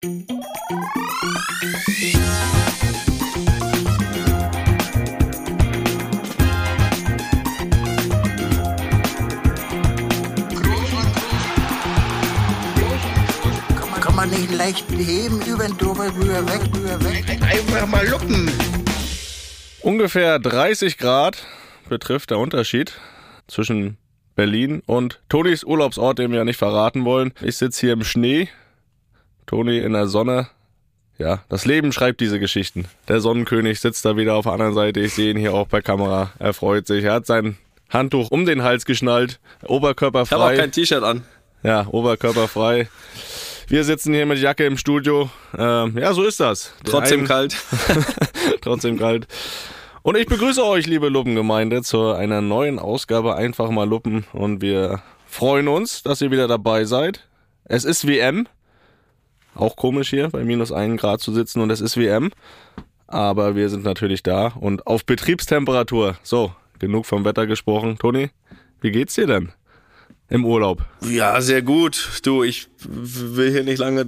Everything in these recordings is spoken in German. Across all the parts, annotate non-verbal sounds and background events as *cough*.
Kann man nicht leicht heben, über den drüber, rüber, weg, rüber, weg. Einfach mal luppen. Ungefähr 30 Grad betrifft der Unterschied zwischen Berlin und Tonis Urlaubsort, den wir ja nicht verraten wollen. Ich sitze hier im Schnee, Toni in der Sonne. Ja, das Leben schreibt diese Geschichten. Der Sonnenkönig sitzt da wieder auf der anderen Seite. Ich sehe ihn hier auch per Kamera. Er freut sich. Er hat sein Handtuch um den Hals geschnallt, Oberkörper Ich habe auch frei. kein T-Shirt an. Ja, Oberkörper frei. Wir sitzen hier mit Jacke im Studio. Ähm, ja, so ist das. Der Trotzdem ein- kalt. *laughs* Trotzdem kalt. Und ich begrüße euch, liebe Luppengemeinde, zu einer neuen Ausgabe Einfach mal Luppen. Und wir freuen uns, dass ihr wieder dabei seid. Es ist WM. Auch komisch hier, bei minus einen Grad zu sitzen und es ist WM. Aber wir sind natürlich da und auf Betriebstemperatur. So, genug vom Wetter gesprochen. Toni, wie geht's dir denn im Urlaub? Ja, sehr gut. Du, ich will hier nicht lange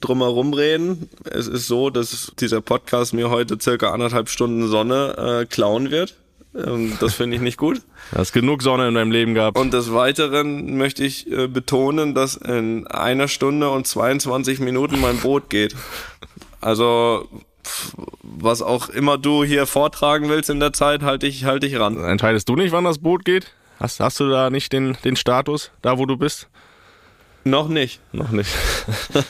drum herum reden. Es ist so, dass dieser Podcast mir heute circa anderthalb Stunden Sonne äh, klauen wird. Ähm, das finde ich nicht gut. Du hast genug Sonne in deinem Leben gehabt. Und des Weiteren möchte ich äh, betonen, dass in einer Stunde und 22 Minuten mein Boot geht. Also, was auch immer du hier vortragen willst in der Zeit, halte ich, halte ich ran. Entscheidest du nicht, wann das Boot geht? Hast, hast du da nicht den, den Status, da wo du bist? Noch nicht. Noch nicht. *laughs* Das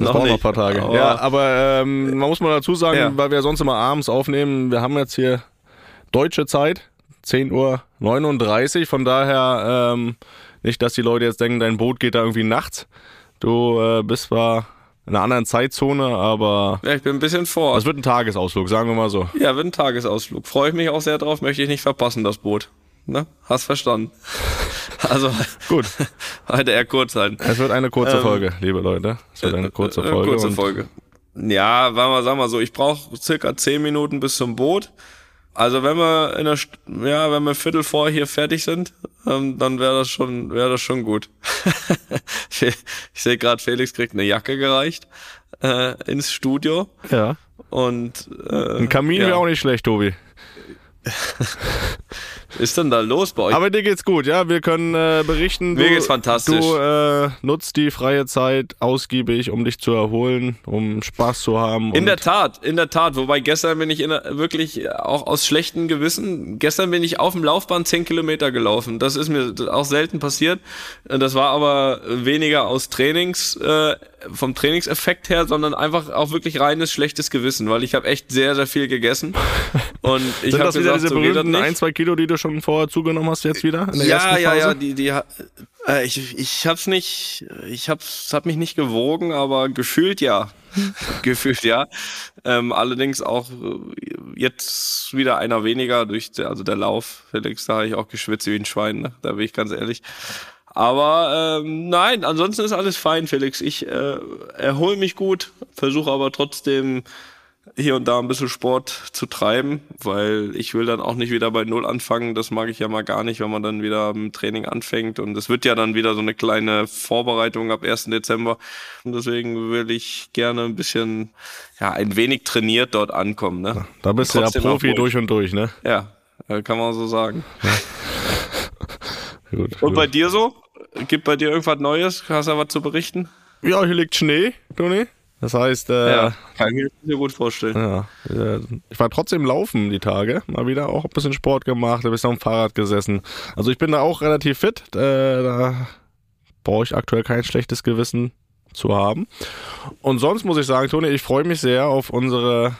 Noch braucht noch ein nicht. paar Tage. Aber- ja, aber ähm, man muss mal dazu sagen, Ja. weil wir sonst immer abends aufnehmen, wir haben jetzt hier deutsche Zeit, 10.39 Uhr. Von daher ähm, nicht, dass die Leute jetzt denken, dein Boot geht da irgendwie nachts. Du äh, bist zwar in einer anderen Zeitzone, aber Ja, ich bin ein bisschen vor. es wird ein Tagesausflug, sagen wir mal so. Ja, wird ein Tagesausflug. Freue ich mich auch sehr drauf, möchte ich nicht verpassen, das Boot. Ne? Hast verstanden. *laughs* Also, Gut, *laughs* heute eher kurz halten. es wird eine kurze Ähm, Folge, liebe Leute. Es wird eine kurze Äh, Folge. kurze und Folge. Ja, sagen wir, sagen wir so, ich brauche circa zehn Minuten bis zum Boot. Also wenn wir in der, St- ja, wenn wir Viertel vor hier fertig sind, ähm, dann wäre das schon, wäre das schon gut. *laughs* ich sehe gerade, Felix kriegt eine Jacke gereicht äh, ins Studio Ja. und äh, Ein Kamin ja. wäre auch nicht schlecht, Tobi. *laughs* ist denn da los bei euch? Aber dir geht's gut, ja. Wir können äh, berichten. Mir geht's fantastisch. Du äh, nutzt die freie Zeit ausgiebig, um dich zu erholen, um Spaß zu haben. In der Tat, in der Tat. Wobei gestern bin ich in wirklich auch aus schlechtem Gewissen. Gestern bin ich auf dem Laufband 10 Kilometer gelaufen. Das ist mir auch selten passiert. Das war aber weniger aus Trainings, äh, vom Trainingseffekt her, sondern einfach auch wirklich reines schlechtes Gewissen, weil ich habe echt sehr, sehr viel gegessen. *laughs* Und ich habe das wieder gesagt, diese so berühmten ein, zwei Kilo, die du schon vorher zugenommen hast, jetzt wieder? In der ja, ersten ja, ja, die, die, äh, ich, ich hab's nicht, ich hab's, hab mich nicht gewogen, aber gefühlt ja. *laughs* gefühlt ja. Ähm, allerdings auch äh, jetzt wieder einer weniger durch, der, also der Lauf, Felix, da habe ich auch geschwitzt wie ein Schwein, ne? da bin ich ganz ehrlich. Aber ähm, nein, ansonsten ist alles fein, Felix. Ich äh, erhole mich gut, versuche aber trotzdem hier und da ein bisschen Sport zu treiben, weil ich will dann auch nicht wieder bei Null anfangen. Das mag ich ja mal gar nicht, wenn man dann wieder im Training anfängt. Und es wird ja dann wieder so eine kleine Vorbereitung ab 1. Dezember. Und deswegen will ich gerne ein bisschen, ja, ein wenig trainiert dort ankommen. Ne? Da bist du ja Profi durch und durch, ne? Ja, äh, kann man so sagen. *laughs* Gut, Und gut. bei dir so? Gibt bei dir irgendwas Neues? Hast du was zu berichten? Ja, hier liegt Schnee, Toni. Das heißt, äh, ja. kann ich mir gut vorstellen. äh, ich war trotzdem laufen die Tage. Mal wieder auch ein bisschen Sport gemacht, ein bisschen am Fahrrad gesessen. Also ich bin da auch relativ fit. Äh, da brauche ich aktuell kein schlechtes Gewissen zu haben. Und sonst muss ich sagen, Toni, ich freue mich sehr auf unsere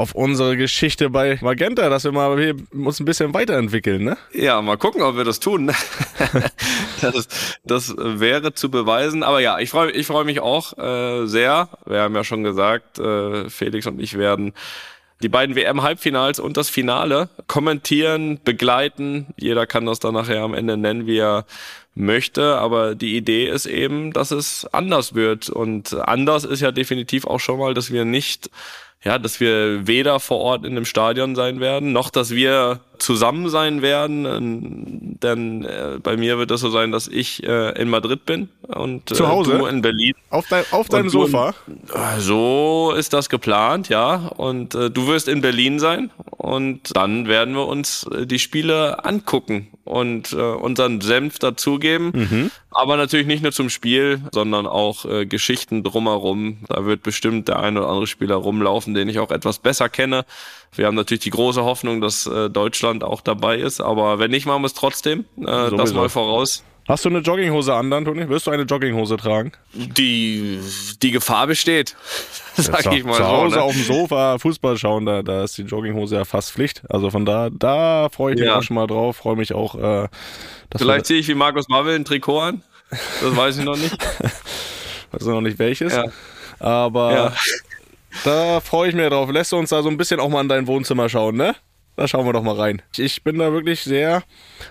auf unsere Geschichte bei Magenta, dass wir mal hier uns ein bisschen weiterentwickeln, ne? Ja, mal gucken, ob wir das tun. *laughs* das, das wäre zu beweisen. Aber ja, ich freue ich freu mich auch äh, sehr. Wir haben ja schon gesagt, äh, Felix und ich werden die beiden WM-Halbfinals und das Finale kommentieren, begleiten. Jeder kann das dann nachher am Ende nennen, wie er möchte. Aber die Idee ist eben, dass es anders wird. Und anders ist ja definitiv auch schon mal, dass wir nicht ja, dass wir weder vor Ort in dem Stadion sein werden, noch dass wir zusammen sein werden. Ähm, denn äh, bei mir wird das so sein, dass ich äh, in Madrid bin und äh, Zu Hause? du in Berlin. Auf, dein, auf deinem Sofa? Äh, so ist das geplant, ja. Und äh, du wirst in Berlin sein und dann werden wir uns äh, die Spiele angucken und äh, unseren Senf dazugeben. Mhm. Aber natürlich nicht nur zum Spiel, sondern auch äh, Geschichten drumherum. Da wird bestimmt der ein oder andere Spieler rumlaufen, den ich auch etwas besser kenne. Wir haben natürlich die große Hoffnung, dass äh, Deutschland auch dabei ist. Aber wenn nicht, machen wir es trotzdem. Äh, das mal voraus. Hast du eine Jogginghose an, dann, Toni? Wirst du eine Jogginghose tragen? Die, die Gefahr besteht. *laughs* Sag ja, ich mal zu Hause so, ne? auf dem Sofa Fußball schauen, da, da ist die Jogginghose ja fast Pflicht. Also von da, da freue ich mich ja. auch schon mal drauf. Freue mich auch. Äh, Vielleicht ziehe ich wie Markus Marvel ein Trikot an. Das weiß ich noch nicht. *laughs* weiß noch nicht welches. Ja. Aber ja. Da freue ich mich drauf. Lässt du uns da so ein bisschen auch mal in dein Wohnzimmer schauen, ne? Da schauen wir doch mal rein. Ich bin da wirklich sehr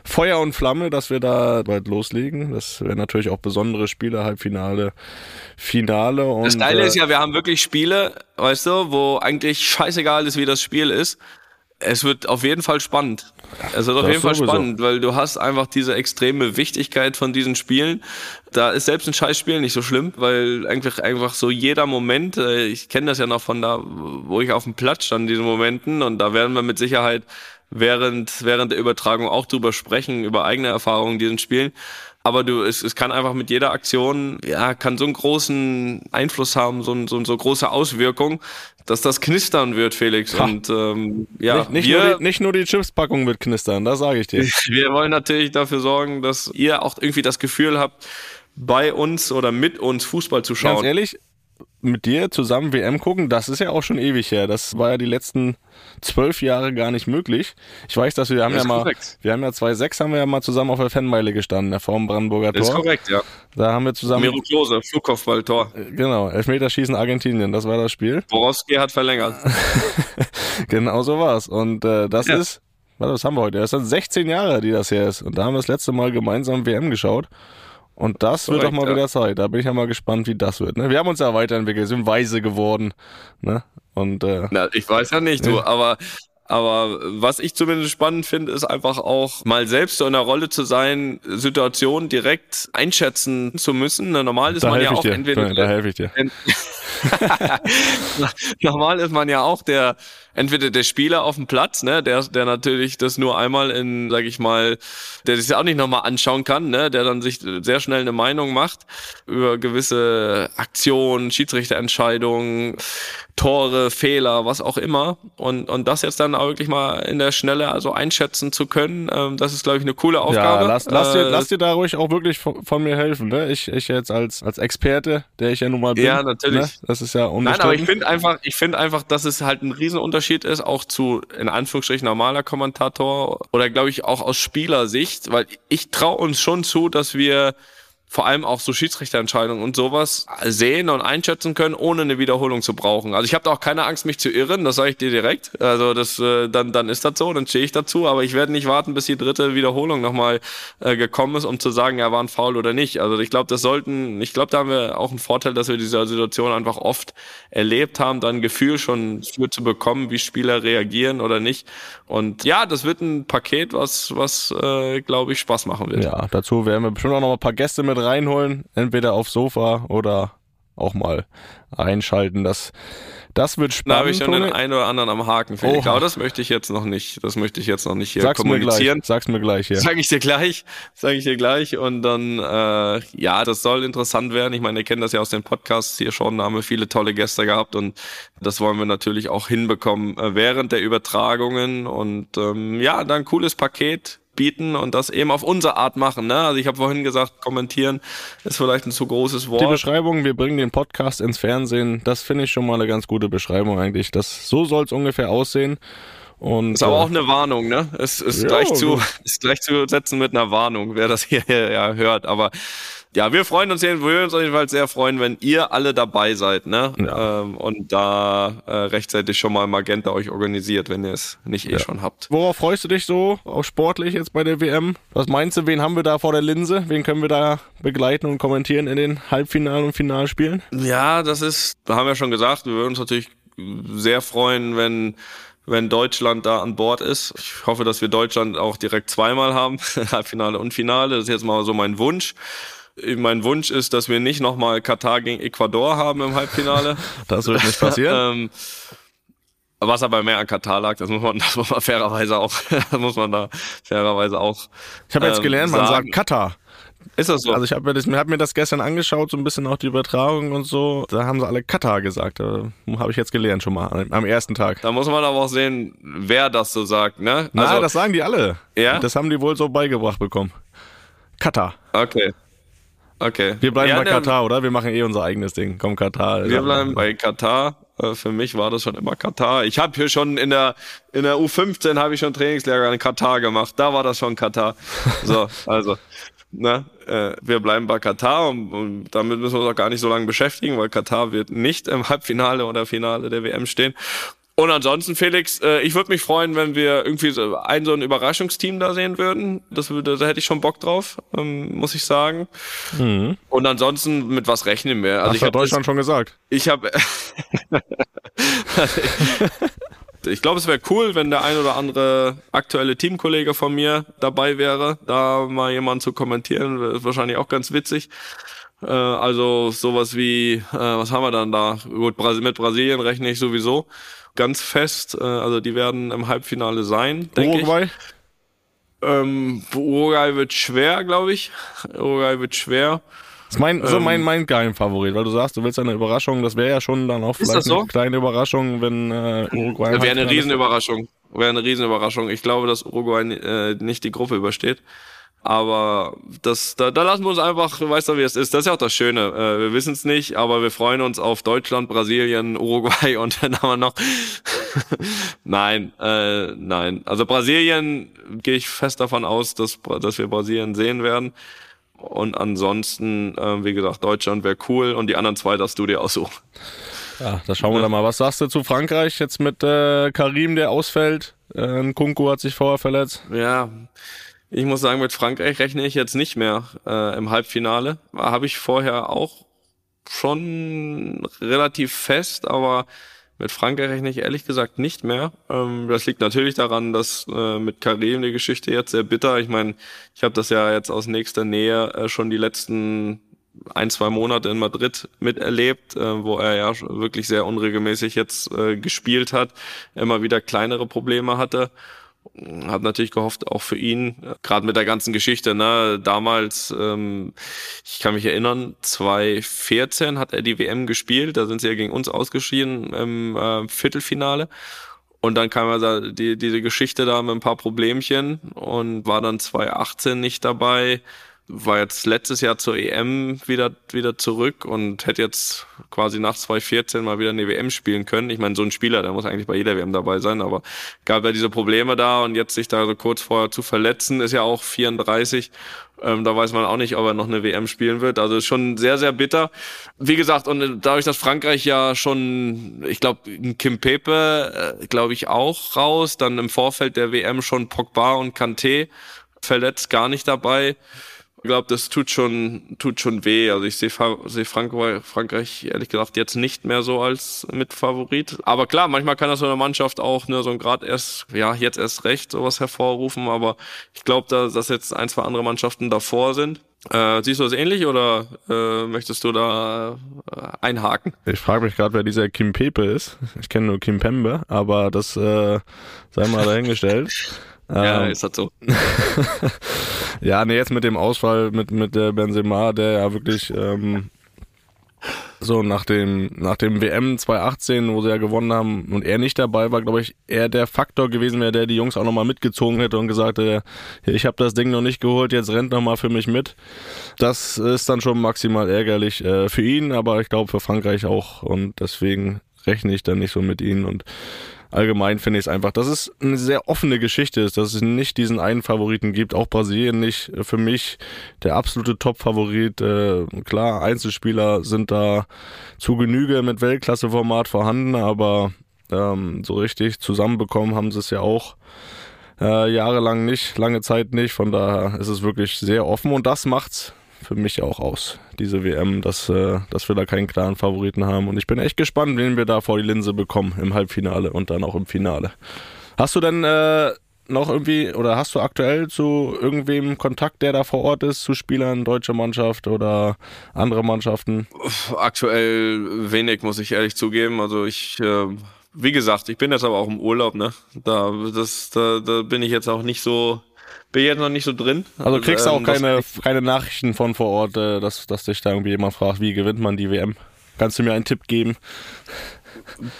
Feuer und Flamme, dass wir da bald loslegen. Das wäre natürlich auch besondere Spiele, Halbfinale, Finale. Und, das Geile ist äh, ja, wir haben wirklich Spiele, weißt du, wo eigentlich scheißegal ist, wie das Spiel ist. Es wird auf jeden Fall spannend. Es wird auf das jeden Fall sowieso. spannend, weil du hast einfach diese extreme Wichtigkeit von diesen Spielen. Da ist selbst ein Scheißspiel nicht so schlimm, weil einfach, einfach so jeder Moment, äh, ich kenne das ja noch von da, wo ich auf dem Platz stand in diesen Momenten und da werden wir mit Sicherheit während, während der Übertragung auch drüber sprechen, über eigene Erfahrungen in diesen Spielen aber du, es, es kann einfach mit jeder Aktion, ja, kann so einen großen Einfluss haben, so, so, so große Auswirkung, dass das knistern wird, Felix. Ha. Und ähm, ja, nicht, nicht, wir, nur die, nicht nur die Chipspackung wird knistern, das sage ich dir. *laughs* Wir wollen natürlich dafür sorgen, dass ihr auch irgendwie das Gefühl habt, bei uns oder mit uns Fußball zu schauen. Ganz ehrlich, mit dir zusammen WM gucken, das ist ja auch schon ewig her. Das war ja die letzten zwölf Jahre gar nicht möglich. Ich weiß, dass wir haben ja mal, korrekt. wir haben ja 2-6 haben wir ja mal zusammen auf der Fanmeile gestanden, der vorm Brandenburger Tor. Das ist korrekt, ja. Da haben wir zusammen. Miro Klose, Flugkopfballtor. Genau, Elfmeterschießen Argentinien, das war das Spiel. Borowski hat verlängert. *laughs* genau so war's. Und äh, das ja. ist, was haben wir heute? Das sind 16 Jahre, die das her ist. Und da haben wir das letzte Mal gemeinsam WM geschaut. Und das Korrekt, wird doch mal ja. wieder Zeit. Da bin ich ja mal gespannt, wie das wird. Ne? Wir haben uns ja weiterentwickelt, sind weise geworden. Ne? Und, äh, Na, ich weiß ja nicht, du, aber aber was ich zumindest spannend finde, ist einfach auch mal selbst so in der Rolle zu sein, Situationen direkt einschätzen zu müssen. Normal ist da man ja auch dir. entweder. Da helfe ich dir. *laughs* Normal ist man ja auch der entweder der Spieler auf dem Platz, ne, der, der natürlich das nur einmal in, sag ich mal, der sich auch nicht nochmal anschauen kann, ne, der dann sich sehr schnell eine Meinung macht über gewisse Aktionen, Schiedsrichterentscheidungen, Tore, Fehler, was auch immer. Und, und das jetzt dann auch wirklich mal in der Schnelle also einschätzen zu können, ähm, das ist, glaube ich, eine coole Aufgabe. Ja, lass, lass, dir, äh, lass dir da ruhig auch wirklich von, von, mir helfen. Ne? Ich, ich jetzt als, als Experte, der ich ja nun mal bin. Ja, natürlich. Ne? Das ist ja Nein, aber ich finde einfach, ich finde einfach, dass es halt ein Riesenunterschied ist, auch zu, in Anführungsstrichen, normaler Kommentator oder glaube ich auch aus Spielersicht, weil ich traue uns schon zu, dass wir vor allem auch so Schiedsrichterentscheidungen und sowas sehen und einschätzen können, ohne eine Wiederholung zu brauchen. Also ich habe da auch keine Angst, mich zu irren, das sage ich dir direkt. Also das, äh, dann, dann ist das so, dann stehe ich dazu, aber ich werde nicht warten, bis die dritte Wiederholung nochmal äh, gekommen ist, um zu sagen, ja, war ein Foul oder nicht. Also ich glaube, das sollten, ich glaube, da haben wir auch einen Vorteil, dass wir diese Situation einfach oft erlebt haben, dann ein Gefühl schon für zu bekommen, wie Spieler reagieren oder nicht. Und ja, das wird ein Paket, was, was äh, glaube ich, Spaß machen wird. Ja, dazu werden wir bestimmt auch noch ein paar Gäste mit reinholen, entweder aufs Sofa oder auch mal einschalten. Das, das wird spannend. Da habe ich schon den einen oder anderen am Haken, Felix. Aber das möchte ich jetzt noch nicht. Das möchte ich jetzt noch nicht hier Sag's kommunizieren. Mir gleich. Sag's mir gleich hier. Sag ich dir gleich. Sag ich dir gleich. Und dann, äh, ja, das soll interessant werden. Ich meine, ihr kennt das ja aus den Podcasts hier schon. Da haben wir viele tolle Gäste gehabt und das wollen wir natürlich auch hinbekommen äh, während der Übertragungen. Und ähm, ja, dann cooles Paket bieten und das eben auf unsere Art machen. Ne? Also ich habe vorhin gesagt, kommentieren ist vielleicht ein zu großes Wort. Die Beschreibung, wir bringen den Podcast ins Fernsehen, das finde ich schon mal eine ganz gute Beschreibung eigentlich. Das, so soll es ungefähr aussehen. Und, ist aber äh, auch eine Warnung, ne? Es ist, ja, gleich zu, *laughs* ist gleich zu setzen mit einer Warnung, wer das hier ja hört. Aber ja, wir freuen uns, wir würden uns auf jeden Fall sehr freuen, wenn ihr alle dabei seid, ne? Ja. Ähm, und da äh, rechtzeitig schon mal Magenta euch organisiert, wenn ihr es nicht eh ja. schon habt. Worauf freust du dich so, auch sportlich jetzt bei der WM? Was meinst du, wen haben wir da vor der Linse? Wen können wir da begleiten und kommentieren in den Halbfinalen und Finalspielen? Ja, das ist, da haben wir schon gesagt, wir würden uns natürlich sehr freuen, wenn wenn Deutschland da an Bord ist. Ich hoffe, dass wir Deutschland auch direkt zweimal haben, *laughs* Halbfinale und Finale. Das ist jetzt mal so mein Wunsch. Mein Wunsch ist, dass wir nicht nochmal Katar gegen Ecuador haben im Halbfinale. *laughs* Das wird nicht passieren. *laughs* ähm, was aber mehr an Katar lag, das muss man, *laughs* das muss man fairerweise auch, muss man da fairerweise auch. Ich habe jetzt ähm, gelernt, man sagen. sagt Katar. Ist das so? Also ich habe mir, das- hab mir das gestern angeschaut, so ein bisschen auch die Übertragung und so. Da haben sie alle Katar gesagt. Habe ich jetzt gelernt schon mal am ersten Tag. da muss man aber auch sehen, wer das so sagt, ne? Na, das sagen die alle. Ja? Das haben die wohl so beigebracht bekommen. Katar. okay. Okay. Wir bleiben Ja, bei Katar, oder? Wir machen eh unser eigenes Ding. Komm, Katar. Wir bleiben bei Katar. Äh, Für mich war das schon immer Katar. Ich habe hier schon in der in der U15 habe ich schon Trainingslager in Katar gemacht. Da war das schon Katar. So, *laughs* also ne, äh, wir bleiben bei Katar und, und damit müssen wir uns auch gar nicht so lange beschäftigen, weil Katar wird nicht im Halbfinale oder Finale der WM stehen. Und ansonsten, Felix, äh, ich würde mich freuen, wenn wir irgendwie so ein so ein Überraschungsteam da sehen würden. Das würde, da hätte ich schon Bock drauf, ähm, muss ich sagen. Und ansonsten, mit was rechnen wir? Also Das ich hat das- Deutschland schon gesagt. ich habe. *laughs* ich glaube, es wäre cool, wenn der ein oder andere aktuelle Teamkollege von mir dabei wäre, da mal jemand zu kommentieren. Wäre wahrscheinlich auch ganz witzig. Äh, also sowas wie, äh, was haben wir dann da? Gut, mit Brasilien rechne ich sowieso ganz fest. Äh, also die werden im Halbfinale sein, denke ich. Uruguay? Ähm, Uruguay wird schwer, glaube ich. Uruguay wird schwer. Das ist mein, so Ähm, mein, mein Geheimfavorit, weil du sagst, du willst eine Überraschung. Das wäre ja schon dann auch vielleicht so? eine kleine Überraschung, wenn äh, Uruguay. Wäre eine Halbfinale ist. Riesenüberraschung. Wäre eine Riesenüberraschung. Ich glaube, dass Uruguay äh, nicht die Gruppe übersteht. Aber das, da, da lassen wir uns einfach, weißt du, wie es ist. Das ist ja auch das Schöne. Äh, wir wissen es nicht, aber wir freuen uns auf Deutschland, Brasilien, Uruguay *laughs* und dann haben wir noch. *laughs* nein, äh, nein. Also Brasilien gehe ich fest davon aus, dass, dass wir Brasilien sehen werden. Und ansonsten, äh, wie gesagt, Deutschland wäre cool und die anderen zwei darfst du dir aussuchen. Ja, da schauen wir dann mal. Was sagst du zu Frankreich jetzt mit äh, Karim, der ausfällt? Äh, Nkunku hat sich vorher verletzt. Ja, ich muss sagen, mit Frankreich rechne ich jetzt nicht mehr äh, im Halbfinale. Habe ich vorher auch schon relativ fest, aber mit Frankreich rechne ich ehrlich gesagt nicht mehr. Ähm, das liegt natürlich daran, dass äh, mit Karim die Geschichte jetzt sehr bitter. Ich meine, ich habe das ja jetzt aus nächster Nähe äh, schon die letzten ein, zwei Monate in Madrid miterlebt, äh, wo er ja wirklich sehr unregelmäßig jetzt äh, gespielt hat, immer wieder kleinere Probleme hatte. Hab natürlich gehofft, auch für ihn, gerade mit der ganzen Geschichte, ne, damals, ähm, ich kann mich erinnern, 2014 hat er die WM gespielt, da sind sie ja gegen uns ausgeschieden im äh, Viertelfinale. Und dann kam also die, diese Geschichte da mit ein paar Problemchen und war dann 2018 nicht dabei, war jetzt letztes Jahr zur EM wieder, wieder zurück und hätte jetzt quasi nach 2014 mal wieder eine WM spielen können. Ich meine, so ein Spieler, der muss eigentlich bei jeder WM dabei sein, aber gab ja diese Probleme da und jetzt sich da so kurz vorher zu verletzen, ist ja auch 34. Ähm, da weiß man auch nicht, ob er noch eine WM spielen wird. Also schon sehr, sehr bitter. Wie gesagt, und dadurch, dass Frankreich ja schon, ich glaube, Kim Pepe, äh, glaube ich, auch raus, dann im Vorfeld der WM schon Pogba und Kanté verletzt, gar nicht dabei. Ich glaube, das tut schon, tut schon weh. Also ich sehe seh Frankreich, Frankreich ehrlich gesagt jetzt nicht mehr so als Mitfavorit. Aber klar, manchmal kann das so eine Mannschaft auch ne, so gerade erst, ja, jetzt erst recht sowas hervorrufen. Aber ich glaube, da, dass jetzt ein, zwei andere Mannschaften davor sind. Äh, siehst du das ähnlich oder äh, möchtest du da äh, einhaken? Ich frage mich gerade, wer dieser Kim Pepe ist. Ich kenne nur Kim Pembe, aber das äh, sei mal dahingestellt. Ja, Ähm, ist das so. *laughs* Ja, nee, jetzt mit dem Ausfall mit, mit der Benzema, der ja wirklich ähm, so nach dem, nach dem WM 2018, wo sie ja gewonnen haben und er nicht dabei war, glaube ich, eher der Faktor gewesen wäre, der die Jungs auch nochmal mitgezogen hätte und gesagt hätte, ich habe das Ding noch nicht geholt, jetzt rennt nochmal für mich mit. Das ist dann schon maximal ärgerlich äh, für ihn, aber ich glaube für Frankreich auch und deswegen rechne ich dann nicht so mit ihnen und allgemein finde ich es einfach, dass es eine sehr offene Geschichte ist, dass es nicht diesen einen Favoriten gibt, auch Brasilien nicht. Für mich der absolute Top-Favorit. Äh, klar, Einzelspieler sind da zu Genüge mit Weltklasse-Format vorhanden, aber ähm, so richtig zusammenbekommen haben sie es ja auch äh, jahrelang nicht, lange Zeit nicht. Von daher ist es wirklich sehr offen und das macht's für mich auch aus, diese WM, dass, äh, dass wir da keinen klaren Favoriten haben. Und ich bin echt gespannt, wen wir da vor die Linse bekommen im Halbfinale und dann auch im Finale. Hast du denn äh, noch irgendwie oder hast du aktuell zu irgendwem Kontakt, der da vor Ort ist, zu Spielern, deutsche Mannschaft oder andere Mannschaften? Aktuell wenig, muss ich ehrlich zugeben. Also ich, äh, wie gesagt, ich bin jetzt aber auch im Urlaub, ne? Da, das, da, da bin ich jetzt auch nicht so, bin jetzt noch nicht so drin. Also kriegst du auch Ähm, keine, keine Nachrichten von vor Ort, äh, dass, dass dich da irgendwie jemand fragt, wie gewinnt man die WM? Kannst du mir einen Tipp geben?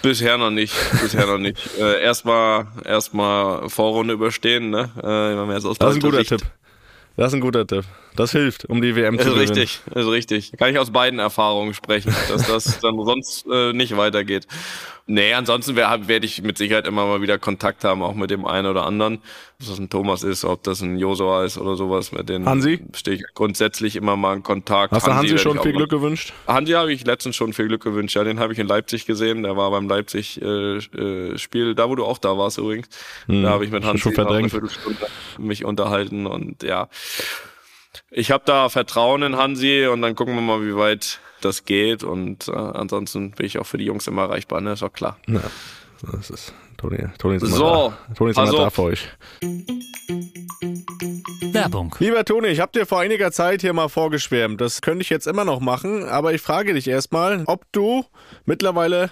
Bisher noch nicht, bisher noch nicht. *laughs* Äh, erstmal, erstmal Vorrunde überstehen, ne? Äh, wenn man jetzt aus Das ist ein guter Sicht- Tipp. Das ist ein guter Tipp. Das hilft, um die WM zu Ist gewinnen. richtig, ist richtig. Kann ich aus beiden Erfahrungen sprechen, dass das *laughs* dann sonst äh, nicht weitergeht. Nee, ansonsten werde werd ich mit Sicherheit immer mal wieder Kontakt haben, auch mit dem einen oder anderen. Ob das ein Thomas ist, ob das ein Josua ist oder sowas, mit denen Hansi? stehe ich grundsätzlich immer mal in Kontakt. Hast du Hansi werd schon viel Glück gewünscht? Hansi habe ich letztens schon viel Glück gewünscht. Ja, den habe ich in Leipzig gesehen. Der war beim Leipzig-Spiel, äh, Spiel, da wo du auch da warst übrigens. da habe ich mit Hm, Hansi schon eine. Viertelstunde mich unterhalten und ja. Ich habe da Vertrauen in Hansi und dann gucken wir mal, wie weit das geht. Und äh, ansonsten bin ich auch für die Jungs immer erreichbar, ne? Ist auch klar. Ja, das ist Toni, Toni ist immer So, da. Toni ist immer da für euch. Werbung. Lieber Toni, ich habe dir vor einiger Zeit hier mal vorgeschwärmt. Das könnte ich jetzt immer noch machen, aber ich frage dich erstmal, ob du mittlerweile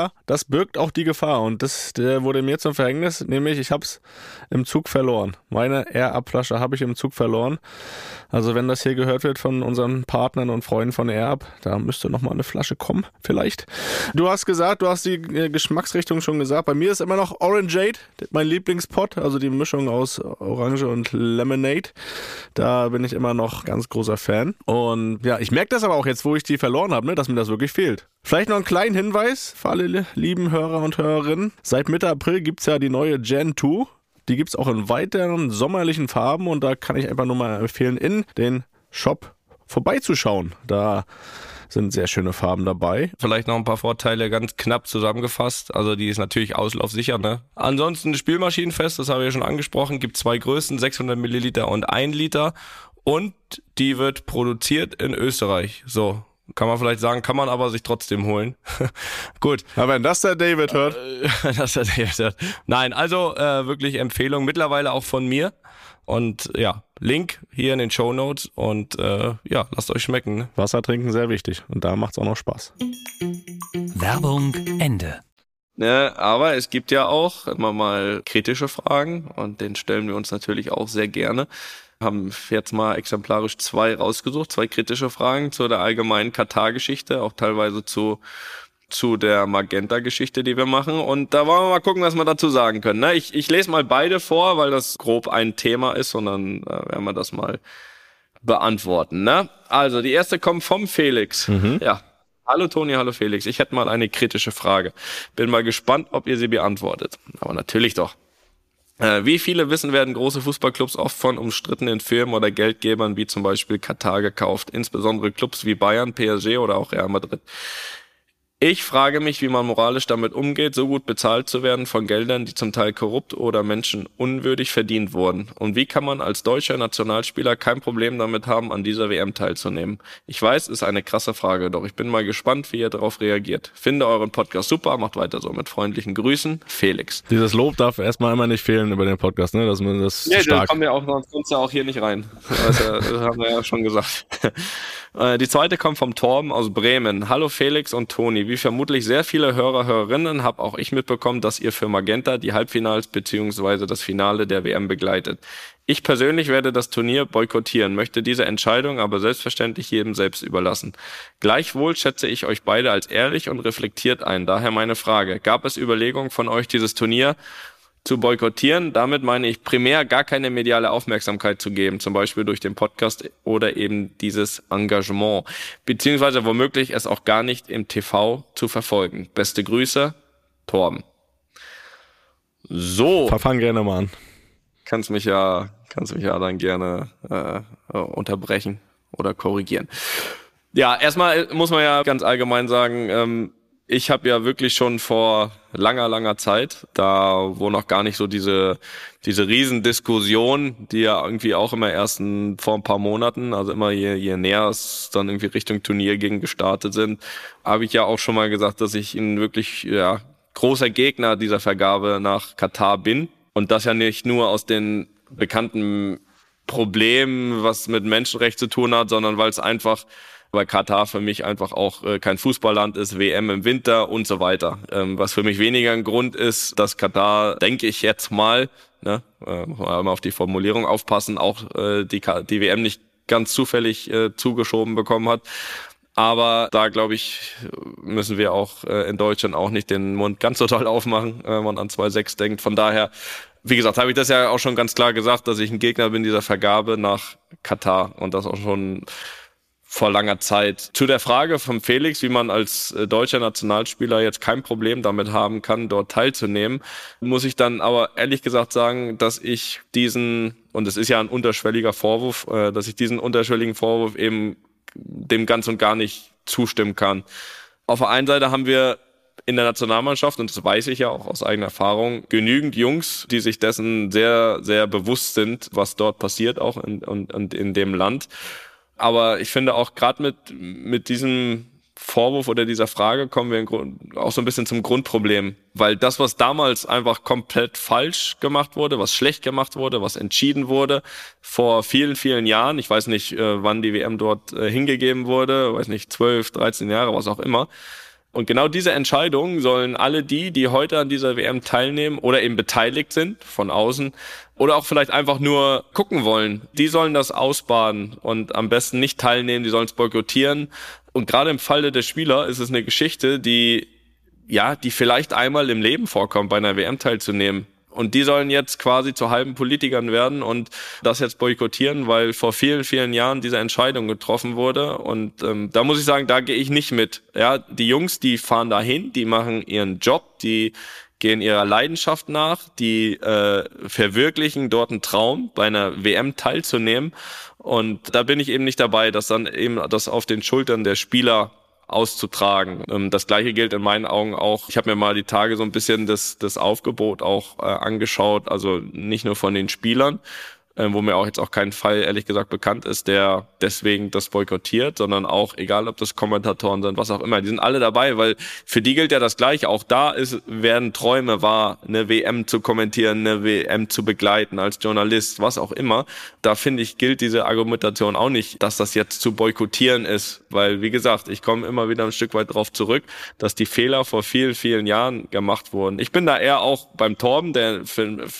das birgt auch die Gefahr. Und das wurde mir zum Verhängnis, nämlich ich habe es im Zug verloren. Meine Air-Up-Flasche habe ich im Zug verloren. Also wenn das hier gehört wird von unseren Partnern und Freunden von Air-Up, da müsste noch mal eine Flasche kommen, vielleicht. Du hast gesagt, du hast die äh, Geschmacksrichtung schon gesagt. Bei mir ist immer noch Orangeade, mein Lieblingspot, also die Mischung aus Orange und Lemonade. Da bin ich immer noch ganz großer Fan. Und ja, ich merke das aber auch jetzt, wo ich die verloren habe, ne, dass mir das wirklich fehlt. Vielleicht noch einen kleinen Hinweis für alle li- lieben Hörer und Hörerinnen. Seit Mitte April gibt's ja die neue Gen 2. Die gibt's auch in weiteren sommerlichen Farben und da kann ich einfach nur mal empfehlen, in den Shop vorbeizuschauen. Da Sind sehr schöne Farben dabei. Vielleicht noch ein paar Vorteile ganz knapp zusammengefasst. Also die ist natürlich auslaufsicher. Ne? Ansonsten Spielmaschinenfest, das habe ich ja schon angesprochen, gibt zwei Größen, 600 Milliliter und 1 Liter. Und die wird produziert in Österreich. So, kann man vielleicht sagen, kann man aber sich trotzdem holen. *laughs* Gut. Aber wenn das der David hört. Äh, *laughs* das der David hört. Nein, also äh, wirklich Empfehlung, mittlerweile auch von mir. Und ja, Link hier in den Show Notes und äh, ja, lasst euch schmecken. Ne? Wasser trinken sehr wichtig und da macht's auch noch Spaß. Werbung Ende. Ne, aber es gibt ja auch immer mal kritische Fragen und den stellen wir uns natürlich auch sehr gerne haben jetzt mal exemplarisch zwei rausgesucht, zwei kritische Fragen zu der allgemeinen Katar-Geschichte, auch teilweise zu zu der Magenta-Geschichte, die wir machen. Und da wollen wir mal gucken, was wir dazu sagen können. Ne? Ich, ich lese mal beide vor, weil das grob ein Thema ist und dann äh, werden wir das mal beantworten. Ne? Also, die erste kommt vom Felix. Mhm. Ja. Hallo Toni, hallo Felix. Ich hätte mal eine kritische Frage. Bin mal gespannt, ob ihr sie beantwortet. Aber natürlich doch. Äh, wie viele wissen, werden große Fußballclubs oft von umstrittenen Firmen oder Geldgebern wie zum Beispiel Katar gekauft, insbesondere Clubs wie Bayern, PSG oder auch Real Madrid. Ich frage mich, wie man moralisch damit umgeht, so gut bezahlt zu werden von Geldern, die zum Teil korrupt oder menschenunwürdig verdient wurden. Und wie kann man als deutscher Nationalspieler kein Problem damit haben, an dieser WM teilzunehmen? Ich weiß, ist eine krasse Frage, doch ich bin mal gespannt, wie ihr darauf reagiert. Finde euren Podcast super, macht weiter so. Mit freundlichen Grüßen, Felix. Dieses Lob darf erstmal immer nicht fehlen über den Podcast, ne? Dass man das nee, stark. das kommen wir auch, sonst kommst du auch hier nicht rein. Das, das haben wir ja schon gesagt. *laughs* Äh, die zweite kommt vom Torben aus Bremen. Hallo Felix und Toni. Wie vermutlich sehr viele Hörer, Hörerinnen, habe auch ich mitbekommen, dass ihr für Magenta die Halbfinals beziehungsweise das Finale der WM begleitet. Ich persönlich werde das Turnier boykottieren, möchte diese Entscheidung aber selbstverständlich jedem selbst überlassen. Gleichwohl schätze ich euch beide als ehrlich und reflektiert ein. Daher meine Frage. Gab es Überlegungen von euch, dieses Turnier zu boykottieren. Damit meine ich primär gar keine mediale Aufmerksamkeit zu geben, zum Beispiel durch den Podcast oder eben dieses Engagement, beziehungsweise womöglich es auch gar nicht im TV zu verfolgen. Beste Grüße, Torben. So. Verfang gerne mal an. Kannst mich ja, kannst mich ja dann gerne äh, unterbrechen oder korrigieren. Ja, erstmal muss man ja ganz allgemein sagen, ähm, ich habe ja wirklich schon vor langer, langer Zeit, da wo noch gar nicht so diese, diese Riesendiskussion, die ja irgendwie auch immer erst ein, vor ein paar Monaten, also immer je, je näher es dann irgendwie Richtung Turnier gegen gestartet sind, habe ich ja auch schon mal gesagt, dass ich ein wirklich ja, großer Gegner dieser Vergabe nach Katar bin. Und das ja nicht nur aus den bekannten Problemen, was mit Menschenrecht zu tun hat, sondern weil es einfach weil Katar für mich einfach auch äh, kein Fußballland ist, WM im Winter und so weiter. Ähm, was für mich weniger ein Grund ist, dass Katar, denke ich jetzt mal, ne, äh, mal auf die Formulierung aufpassen, auch äh, die, die WM nicht ganz zufällig äh, zugeschoben bekommen hat. Aber da, glaube ich, müssen wir auch äh, in Deutschland auch nicht den Mund ganz so toll aufmachen, äh, wenn man an 2-6 denkt. Von daher, wie gesagt, habe ich das ja auch schon ganz klar gesagt, dass ich ein Gegner bin dieser Vergabe nach Katar und das auch schon vor langer Zeit. Zu der Frage von Felix, wie man als äh, deutscher Nationalspieler jetzt kein Problem damit haben kann, dort teilzunehmen, muss ich dann aber ehrlich gesagt sagen, dass ich diesen, und es ist ja ein unterschwelliger Vorwurf, äh, dass ich diesen unterschwelligen Vorwurf eben dem ganz und gar nicht zustimmen kann. Auf der einen Seite haben wir in der Nationalmannschaft, und das weiß ich ja auch aus eigener Erfahrung, genügend Jungs, die sich dessen sehr, sehr bewusst sind, was dort passiert, auch in, in, in dem Land. Aber ich finde auch gerade mit, mit diesem Vorwurf oder dieser Frage kommen wir auch so ein bisschen zum Grundproblem. Weil das, was damals einfach komplett falsch gemacht wurde, was schlecht gemacht wurde, was entschieden wurde, vor vielen, vielen Jahren, ich weiß nicht, äh, wann die WM dort äh, hingegeben wurde, weiß nicht, 12, 13 Jahre, was auch immer, und genau diese Entscheidung sollen alle die, die heute an dieser WM teilnehmen oder eben beteiligt sind von außen oder auch vielleicht einfach nur gucken wollen, die sollen das ausbaden und am besten nicht teilnehmen, die sollen es boykottieren. Und gerade im Falle der Spieler ist es eine Geschichte, die ja, die vielleicht einmal im Leben vorkommt, bei einer WM teilzunehmen. Und die sollen jetzt quasi zu halben Politikern werden und das jetzt boykottieren, weil vor vielen, vielen Jahren diese Entscheidung getroffen wurde. Und ähm, da muss ich sagen, da gehe ich nicht mit. Ja, die Jungs, die fahren dahin, die machen ihren Job, die gehen ihrer Leidenschaft nach, die äh, verwirklichen dort einen Traum, bei einer WM teilzunehmen. Und da bin ich eben nicht dabei, dass dann eben das auf den Schultern der Spieler auszutragen. Ähm, das gleiche gilt in meinen Augen auch. Ich habe mir mal die Tage so ein bisschen das, das Aufgebot auch äh, angeschaut, also nicht nur von den Spielern, wo mir auch jetzt auch kein Fall ehrlich gesagt bekannt ist, der deswegen das boykottiert, sondern auch, egal ob das Kommentatoren sind, was auch immer, die sind alle dabei, weil für die gilt ja das Gleiche. Auch da ist, werden Träume wahr, eine WM zu kommentieren, eine WM zu begleiten als Journalist, was auch immer. Da finde ich, gilt diese Argumentation auch nicht, dass das jetzt zu boykottieren ist, weil, wie gesagt, ich komme immer wieder ein Stück weit darauf zurück, dass die Fehler vor vielen, vielen Jahren gemacht wurden. Ich bin da eher auch beim Torben, der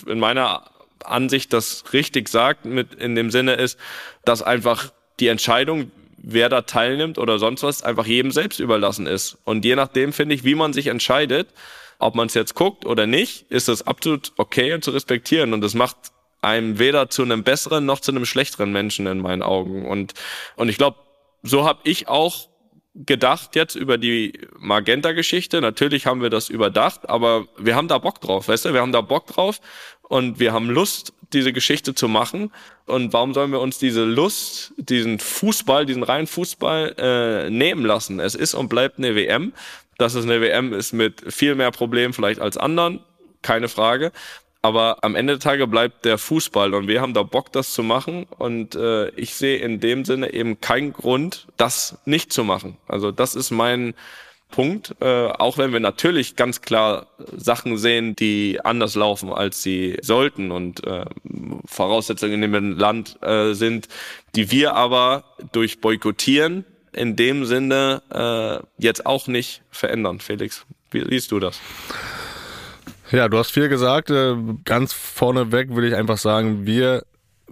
in meiner Ansicht das richtig sagt, mit in dem Sinne ist, dass einfach die Entscheidung, wer da teilnimmt oder sonst was, einfach jedem selbst überlassen ist. Und je nachdem, finde ich, wie man sich entscheidet, ob man es jetzt guckt oder nicht, ist das absolut okay und zu respektieren. Und das macht einem weder zu einem besseren noch zu einem schlechteren Menschen in meinen Augen. Und, und ich glaube, so habe ich auch gedacht jetzt über die Magenta-Geschichte. Natürlich haben wir das überdacht, aber wir haben da Bock drauf, weißt du? Wir haben da Bock drauf und wir haben Lust, diese Geschichte zu machen. Und warum sollen wir uns diese Lust, diesen Fußball, diesen reinen Fußball äh, nehmen lassen? Es ist und bleibt eine WM. Dass es eine WM ist mit viel mehr Problemen vielleicht als anderen, keine Frage. Aber am Ende der Tage bleibt der Fußball und wir haben da Bock, das zu machen. Und äh, ich sehe in dem Sinne eben keinen Grund, das nicht zu machen. Also das ist mein Punkt, äh, auch wenn wir natürlich ganz klar Sachen sehen, die anders laufen, als sie sollten und äh, Voraussetzungen in dem Land äh, sind, die wir aber durch Boykottieren in dem Sinne äh, jetzt auch nicht verändern. Felix, wie siehst du das? Ja, du hast viel gesagt. Äh, ganz vorneweg will ich einfach sagen, wir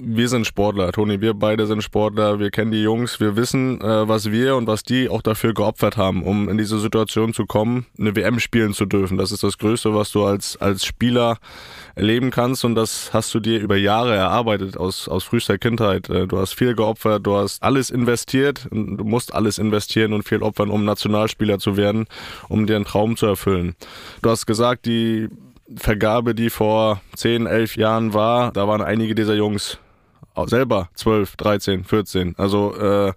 wir sind Sportler, Toni, wir beide sind Sportler, wir kennen die Jungs, wir wissen, äh, was wir und was die auch dafür geopfert haben, um in diese Situation zu kommen, eine WM spielen zu dürfen. Das ist das Größte, was du als, als Spieler erleben kannst und das hast du dir über Jahre erarbeitet, aus, aus frühester Kindheit. Äh, du hast viel geopfert, du hast alles investiert, du musst alles investieren und viel opfern, um Nationalspieler zu werden, um dir einen Traum zu erfüllen. Du hast gesagt, die Vergabe, die vor 10, 11 Jahren war, da waren einige dieser Jungs selber 12, 13, 14. Also äh,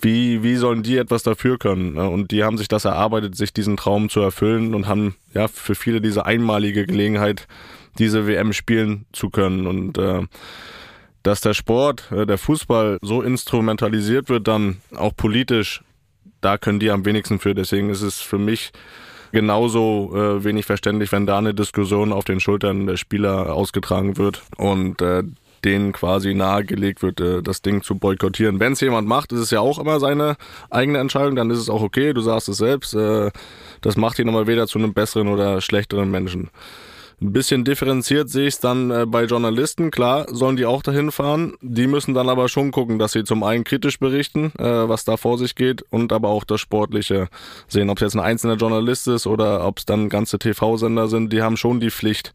wie, wie sollen die etwas dafür können? Ne? Und die haben sich das erarbeitet, sich diesen Traum zu erfüllen und haben ja für viele diese einmalige Gelegenheit, diese WM spielen zu können. Und äh, dass der Sport, äh, der Fußball so instrumentalisiert wird, dann auch politisch, da können die am wenigsten für. Deswegen ist es für mich genauso äh, wenig verständlich, wenn da eine Diskussion auf den Schultern der Spieler ausgetragen wird. Und äh, denen quasi nahegelegt wird, äh, das Ding zu boykottieren. Wenn es jemand macht, ist es ja auch immer seine eigene Entscheidung, dann ist es auch okay, du sagst es selbst, äh, das macht ihn aber weder zu einem besseren oder schlechteren Menschen. Ein bisschen differenziert sehe ich es dann äh, bei Journalisten. Klar, sollen die auch dahin fahren. Die müssen dann aber schon gucken, dass sie zum einen kritisch berichten, äh, was da vor sich geht, und aber auch das Sportliche sehen. Ob es jetzt ein einzelner Journalist ist oder ob es dann ganze TV-Sender sind, die haben schon die Pflicht,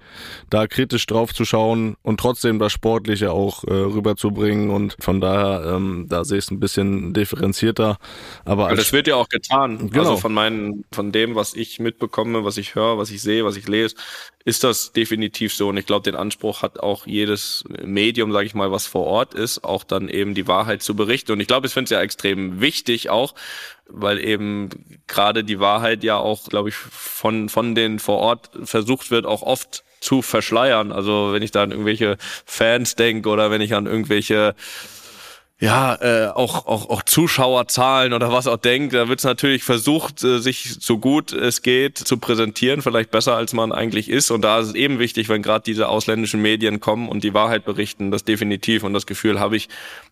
da kritisch drauf zu schauen und trotzdem das Sportliche auch äh, rüberzubringen. Und von daher, ähm, da sehe ich es ein bisschen differenzierter. Aber Weil das wird ja auch getan. Genau. Also von meinen, von dem, was ich mitbekomme, was ich höre, was ich sehe, was ich lese, ist das definitiv so. Und ich glaube, den Anspruch hat auch jedes Medium, sage ich mal, was vor Ort ist, auch dann eben die Wahrheit zu berichten. Und ich glaube, ich finde es ja extrem wichtig auch, weil eben gerade die Wahrheit ja auch, glaube ich, von, von den vor Ort versucht wird, auch oft zu verschleiern. Also wenn ich da an irgendwelche Fans denke oder wenn ich an irgendwelche ja, äh, auch, auch, auch Zuschauerzahlen oder was auch denkt, da wird es natürlich versucht, äh, sich so gut es geht zu präsentieren, vielleicht besser als man eigentlich ist. Und da ist es eben wichtig, wenn gerade diese ausländischen Medien kommen und die Wahrheit berichten, das definitiv. Und das Gefühl habe ich,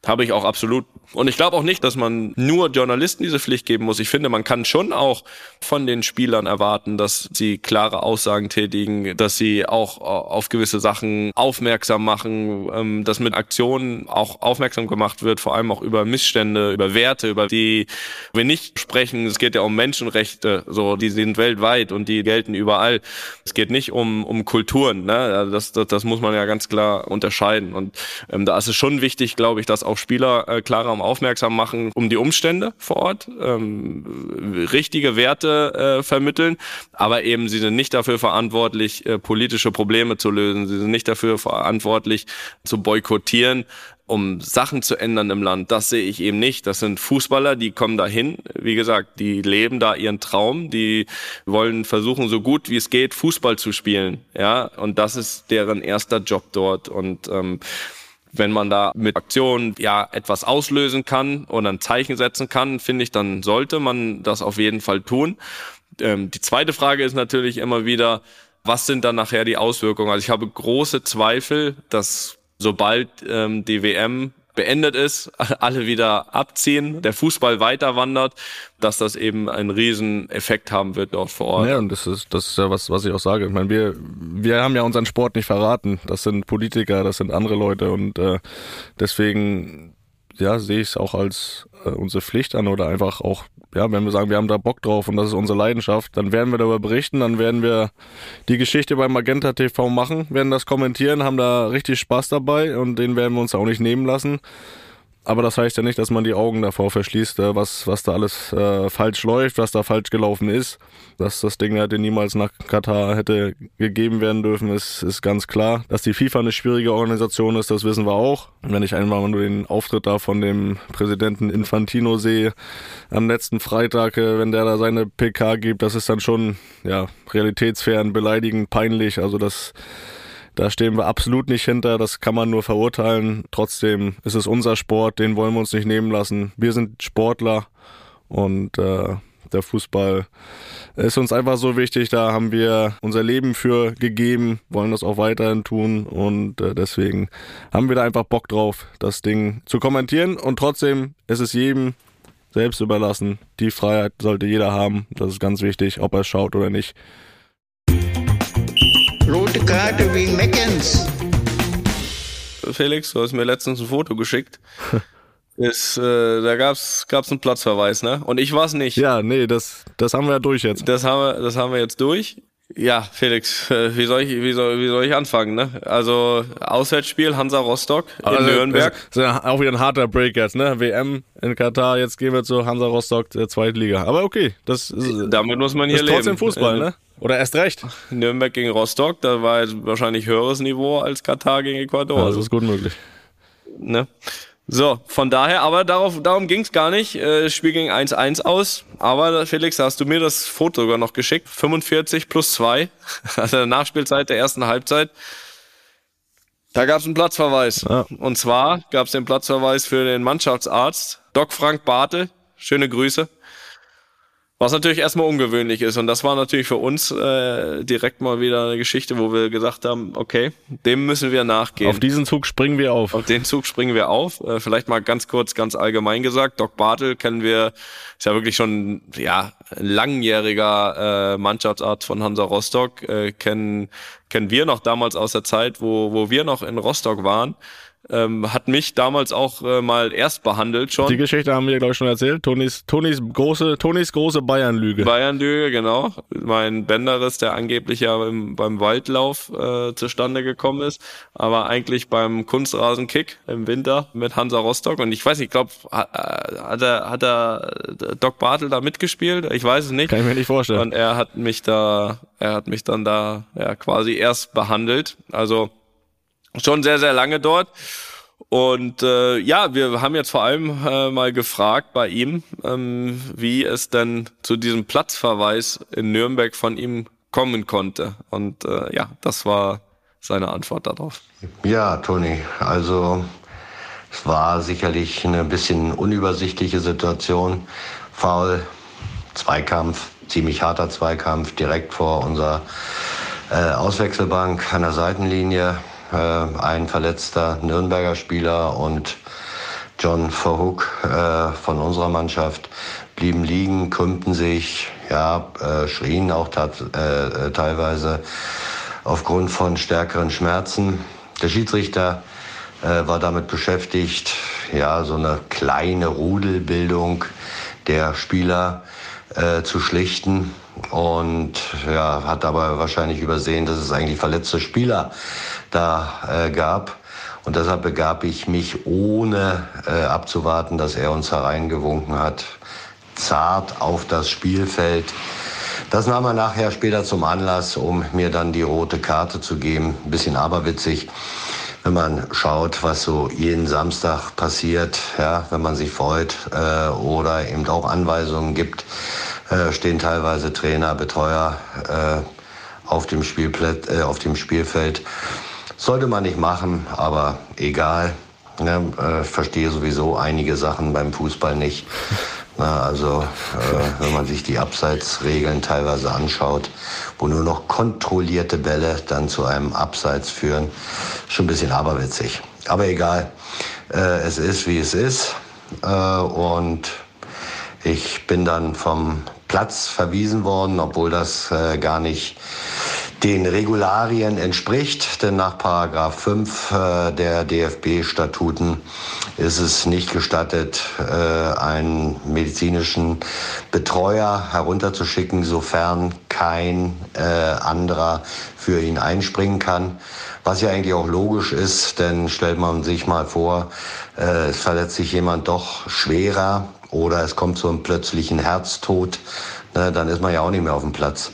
habe ich auch absolut. Und ich glaube auch nicht, dass man nur Journalisten diese Pflicht geben muss. Ich finde, man kann schon auch von den Spielern erwarten, dass sie klare Aussagen tätigen, dass sie auch auf gewisse Sachen aufmerksam machen, ähm, dass mit Aktionen auch aufmerksam gemacht wird wird, vor allem auch über Missstände, über Werte, über die wir nicht sprechen. Es geht ja um Menschenrechte, so die sind weltweit und die gelten überall. Es geht nicht um um Kulturen, ne? Also das, das, das muss man ja ganz klar unterscheiden. Und ähm, da ist es schon wichtig, glaube ich, dass auch Spieler äh, klarer um aufmerksam machen um die Umstände vor Ort, ähm, richtige Werte äh, vermitteln, aber eben sie sind nicht dafür verantwortlich, äh, politische Probleme zu lösen. Sie sind nicht dafür verantwortlich, zu boykottieren, um Sachen zu ändern im Land. Das sehe ich eben nicht. Das sind Fußballer, die kommen dahin. Wie gesagt, die leben da ihren Traum. Die wollen versuchen, so gut wie es geht, Fußball zu spielen. Ja, und das ist deren erster Job dort. Und ähm, wenn man da mit Aktionen ja etwas auslösen kann oder ein Zeichen setzen kann, finde ich, dann sollte man das auf jeden Fall tun. Ähm, die zweite Frage ist natürlich immer wieder, was sind dann nachher die Auswirkungen? Also ich habe große Zweifel, dass sobald ähm, die WM beendet ist, *laughs* alle wieder abziehen, der Fußball weiter wandert, dass das eben einen riesen Effekt haben wird dort vor Ort. Ja, und das ist, das ist ja was, was ich auch sage. Ich meine, wir, wir haben ja unseren Sport nicht verraten. Das sind Politiker, das sind andere Leute und äh, deswegen ja, sehe ich es auch als unsere Pflicht an oder einfach auch, ja, wenn wir sagen, wir haben da Bock drauf und das ist unsere Leidenschaft, dann werden wir darüber berichten, dann werden wir die Geschichte beim Magenta TV machen, werden das kommentieren, haben da richtig Spaß dabei und den werden wir uns auch nicht nehmen lassen. Aber das heißt ja nicht, dass man die Augen davor verschließt, äh, was, was da alles äh, falsch läuft, was da falsch gelaufen ist. Dass das Ding hätte niemals nach Katar hätte gegeben werden dürfen, ist, ist ganz klar. Dass die FIFA eine schwierige Organisation ist, das wissen wir auch. wenn ich einmal nur den Auftritt da von dem Präsidenten Infantino sehe, am letzten Freitag, äh, wenn der da seine PK gibt, das ist dann schon ja realitätsfern, beleidigend, peinlich. Also das da stehen wir absolut nicht hinter, das kann man nur verurteilen. Trotzdem ist es unser Sport, den wollen wir uns nicht nehmen lassen. Wir sind Sportler und äh, der Fußball ist uns einfach so wichtig. Da haben wir unser Leben für gegeben, wollen das auch weiterhin tun und äh, deswegen haben wir da einfach Bock drauf, das Ding zu kommentieren. Und trotzdem ist es jedem selbst überlassen. Die Freiheit sollte jeder haben. Das ist ganz wichtig, ob er schaut oder nicht. Karte wegen Meckens. Felix, du hast mir letztens ein Foto geschickt. *laughs* Ist, äh, da gab's gab's einen Platzverweis, ne? Und ich war's nicht. Ja, nee, das, das haben wir ja durch jetzt. Das haben wir, das haben wir jetzt durch. Ja, Felix, äh, wie soll ich, wie soll, wie soll ich anfangen, ne? Also Auswärtsspiel Hansa Rostock in Also, Nürnberg. Das ist ja auch wieder ein harter Break jetzt, ne? WM in Katar, jetzt gehen wir zu Hansa Rostock, der zweiten Liga. Aber okay, das ist, Damit muss man hier ist leben. trotzdem Fußball, Äh, ne? Oder erst recht. Nürnberg gegen Rostock, da war jetzt wahrscheinlich höheres Niveau als Katar gegen Ecuador. Ja, das ist gut möglich. Ne? So, von daher, aber darauf, darum ging's gar nicht. Äh, Das Spiel ging 1-1 aus. Aber Felix, hast du mir das Foto sogar noch geschickt. 45 plus 2, *laughs* also Nachspielzeit der ersten Halbzeit. Da gab's einen Platzverweis. Ja. Und zwar gab's den Platzverweis für den Mannschaftsarzt, Doc Frank Bartel. Schöne Grüße. Was natürlich erstmal ungewöhnlich ist. Und das war natürlich für uns äh, direkt mal wieder eine Geschichte, wo wir gesagt haben, okay, dem müssen wir nachgehen. Auf diesen Zug springen wir auf. Auf den Zug springen wir auf. Äh, vielleicht mal ganz kurz, ganz allgemein gesagt. Doc Bartel kennen wir, ist ja wirklich schon ja ein langjähriger äh, Mannschaftsarzt von Hansa Rostock. Äh, kennen kennen wir noch damals aus der Zeit, wo wo wir noch in Rostock waren. Ähm, hat mich damals auch äh, mal erst behandelt schon. Die Geschichte haben wir, glaube ich, schon erzählt. Tonis, Tonis große, Tonis große Bayern-Lüge. Bayern-Lüge, genau. Mein Bänderriss, der angeblich ja im, beim Waldlauf äh, zustande gekommen ist, aber eigentlich beim Kunstrasenkick im Winter mit Hansa Rostock. Und ich weiß nicht, ich glaube, hat, hat er, hat er äh, Doc Bartel da mitgespielt? Ich weiß es nicht. Kann ich mir nicht vorstellen. Und er hat mich da, er hat mich dann da ja quasi erst behandelt. Also schon sehr, sehr lange dort. Und äh, ja, wir haben jetzt vor allem äh, mal gefragt bei ihm, ähm, wie es denn zu diesem Platzverweis in Nürnberg von ihm kommen konnte. Und äh, ja, das war seine Antwort darauf. Ja, Toni, also es war sicherlich eine bisschen unübersichtliche Situation. Foul, Zweikampf, ziemlich harter Zweikampf direkt vor unserer äh, Auswechselbank an der Seitenlinie. Äh, ein verletzter Nürnberger Spieler und John Verhoek äh, von unserer Mannschaft blieben liegen, krümmten sich, ja, äh, schrien auch teilweise aufgrund von stärkeren Schmerzen. Der Schiedsrichter war damit beschäftigt, ja, so eine kleine Rudelbildung der Spieler äh, zu schlichten und ja, hat aber wahrscheinlich übersehen, dass es eigentlich verletzte Spieler da äh, gab. Und deshalb begab ich mich, ohne äh, abzuwarten, dass er uns hereingewunken hat, zart auf das Spielfeld. Das nahm er nachher später zum Anlass, um mir dann die rote Karte zu geben. Ein bisschen aberwitzig, wenn man schaut, was so jeden Samstag passiert, ja, wenn man sich freut äh, oder eben auch Anweisungen gibt, äh, stehen teilweise Trainer, Betreuer äh, auf, dem äh, auf dem Spielfeld. Sollte man nicht machen, aber egal. Ne, äh, verstehe sowieso einige Sachen beim Fußball nicht. Na, also äh, wenn man sich die Abseitsregeln teilweise anschaut, wo nur noch kontrollierte Bälle dann zu einem Abseits führen, schon ein bisschen aberwitzig. Aber egal, äh, es ist wie es ist. Äh, und ich bin dann vom Platz verwiesen worden, obwohl das äh, gar nicht den Regularien entspricht, denn nach Paragraph 5 äh, der DFB-Statuten ist es nicht gestattet, äh, einen medizinischen Betreuer herunterzuschicken, sofern kein äh, anderer für ihn einspringen kann. Was ja eigentlich auch logisch ist, denn stellt man sich mal vor, äh, es verletzt sich jemand doch schwerer oder es kommt zu einem plötzlichen Herztod, ne, dann ist man ja auch nicht mehr auf dem Platz.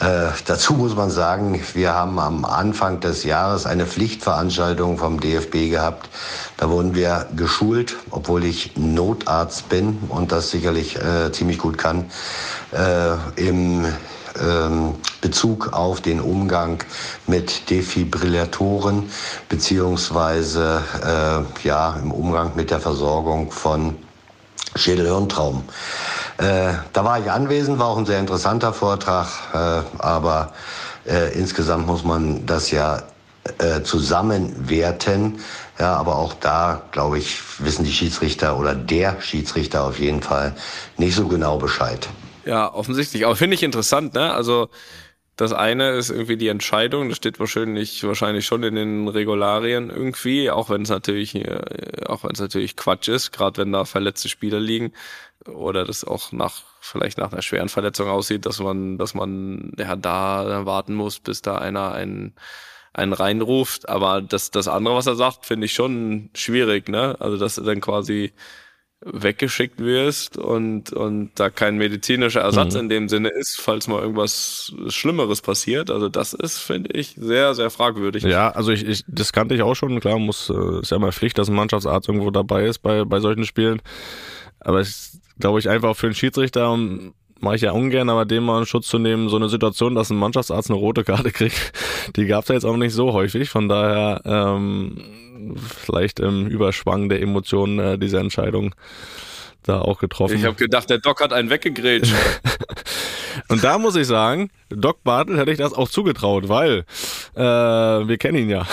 Äh, dazu muss man sagen, wir haben am Anfang des Jahres eine Pflichtveranstaltung vom DFB gehabt. Da wurden wir geschult, obwohl ich Notarzt bin und das sicherlich äh, ziemlich gut kann, äh, im ähm, Bezug auf den Umgang mit Defibrillatoren beziehungsweise äh, ja im Umgang mit der Versorgung von Schädelhirntraum. Äh, da war ich anwesend, war auch ein sehr interessanter Vortrag, äh, aber äh, insgesamt muss man das ja äh, zusammenwerten. Ja, aber auch da, glaube ich, wissen die Schiedsrichter oder der Schiedsrichter auf jeden Fall nicht so genau Bescheid. Ja, offensichtlich. Aber finde ich interessant, ne? Also das eine ist irgendwie die Entscheidung, das steht wahrscheinlich, wahrscheinlich schon in den Regularien irgendwie, auch wenn es natürlich, äh, auch wenn es natürlich Quatsch ist, gerade wenn da verletzte Spieler liegen oder das auch nach vielleicht nach einer schweren Verletzung aussieht, dass man, dass man ja da warten muss, bis da einer einen einen reinruft. Aber das das andere, was er sagt, finde ich schon schwierig, ne? Also dass du dann quasi weggeschickt wirst und und da kein medizinischer Ersatz mhm. in dem Sinne ist, falls mal irgendwas Schlimmeres passiert. Also das ist, finde ich, sehr sehr fragwürdig. Ja, also ich, ich das kannte ich auch schon. Klar, muss äh, ist ja mal Pflicht, dass ein Mannschaftsarzt irgendwo dabei ist bei bei solchen Spielen. Aber es glaube ich, einfach für einen Schiedsrichter mache ich ja ungern, aber dem mal einen Schutz zu nehmen, so eine Situation, dass ein Mannschaftsarzt eine rote Karte kriegt, *laughs* die gab es ja jetzt auch nicht so häufig. Von daher ähm, vielleicht im Überschwang der Emotionen äh, diese Entscheidung da auch getroffen. Ich habe gedacht, der Doc hat einen weggegrätscht. *laughs* Und da muss ich sagen, Doc Bartel hätte ich das auch zugetraut, weil äh, wir kennen ihn ja.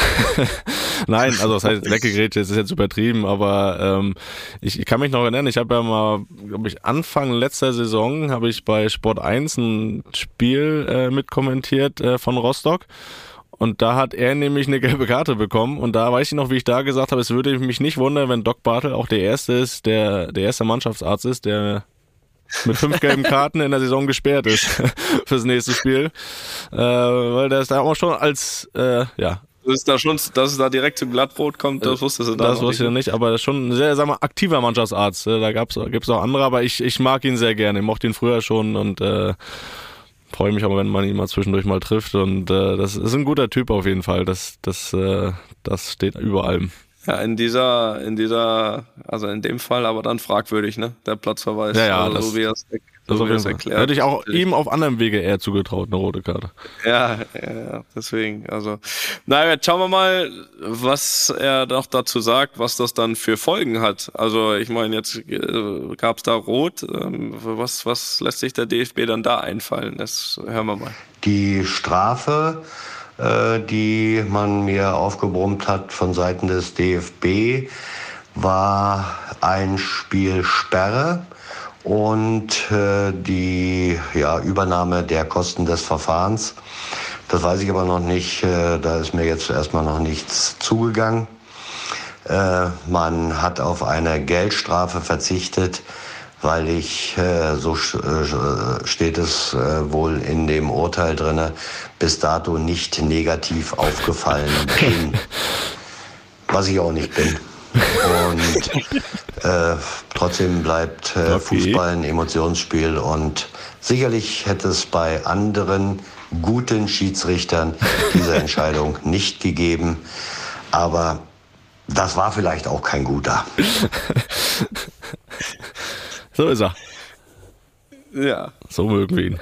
*laughs* Nein, also das heißt weggegrätscht, das ist jetzt übertrieben, aber ähm, ich, ich kann mich noch erinnern, ich habe ja mal, glaube ich, Anfang letzter Saison habe ich bei Sport 1 ein Spiel äh, mitkommentiert äh, von Rostock. Und da hat er nämlich eine gelbe Karte bekommen. Und da weiß ich noch, wie ich da gesagt habe, es würde mich nicht wundern, wenn Doc Bartel auch der erste ist, der der erste Mannschaftsarzt ist, der mit fünf gelben Karten in der Saison gesperrt ist *laughs* fürs nächste Spiel. Äh, weil der ist da auch schon als, äh, ja. Das ist da schon, dass es da direkt zum Glattrot kommt, das wusste du da Das wusste ich nicht, aber das ist schon ein sehr, sag mal, aktiver Mannschaftsarzt. Äh, da gab's, gibt's auch andere, aber ich, ich mag ihn sehr gerne. Ich mochte ihn früher schon und äh, freue mich aber, wenn man ihn mal zwischendurch mal trifft. Und äh, das ist ein guter Typ auf jeden Fall. Das, das, äh, das steht über allem. Ja, in dieser, in dieser, also in dem Fall aber dann fragwürdig, ne? Der Platzverweis. Ja, ja, also, das, so wie er es so wie erklärt. Hätte ich auch ihm auf anderem Wege eher zugetraut, eine rote Karte. Ja, ja, ja, deswegen. Also, naja, schauen wir mal, was er doch dazu sagt, was das dann für Folgen hat. Also, ich meine, jetzt äh, gab es da Rot. Ähm, was, was lässt sich der DFB dann da einfallen? Das hören wir mal. Die Strafe die man mir aufgebrummt hat von Seiten des DFB, war ein Spiel Sperre und äh, die ja, Übernahme der Kosten des Verfahrens. Das weiß ich aber noch nicht, äh, da ist mir jetzt erstmal noch nichts zugegangen. Äh, man hat auf eine Geldstrafe verzichtet weil ich, äh, so äh, steht es äh, wohl in dem Urteil drinne, bis dato nicht negativ aufgefallen bin. *laughs* Was ich auch nicht bin. Und äh, trotzdem bleibt äh. Fußball ein Emotionsspiel und sicherlich hätte es bei anderen guten Schiedsrichtern diese Entscheidung *laughs* nicht gegeben. Aber das war vielleicht auch kein guter. *laughs* So ist er. Ja, So mögen wir ihn.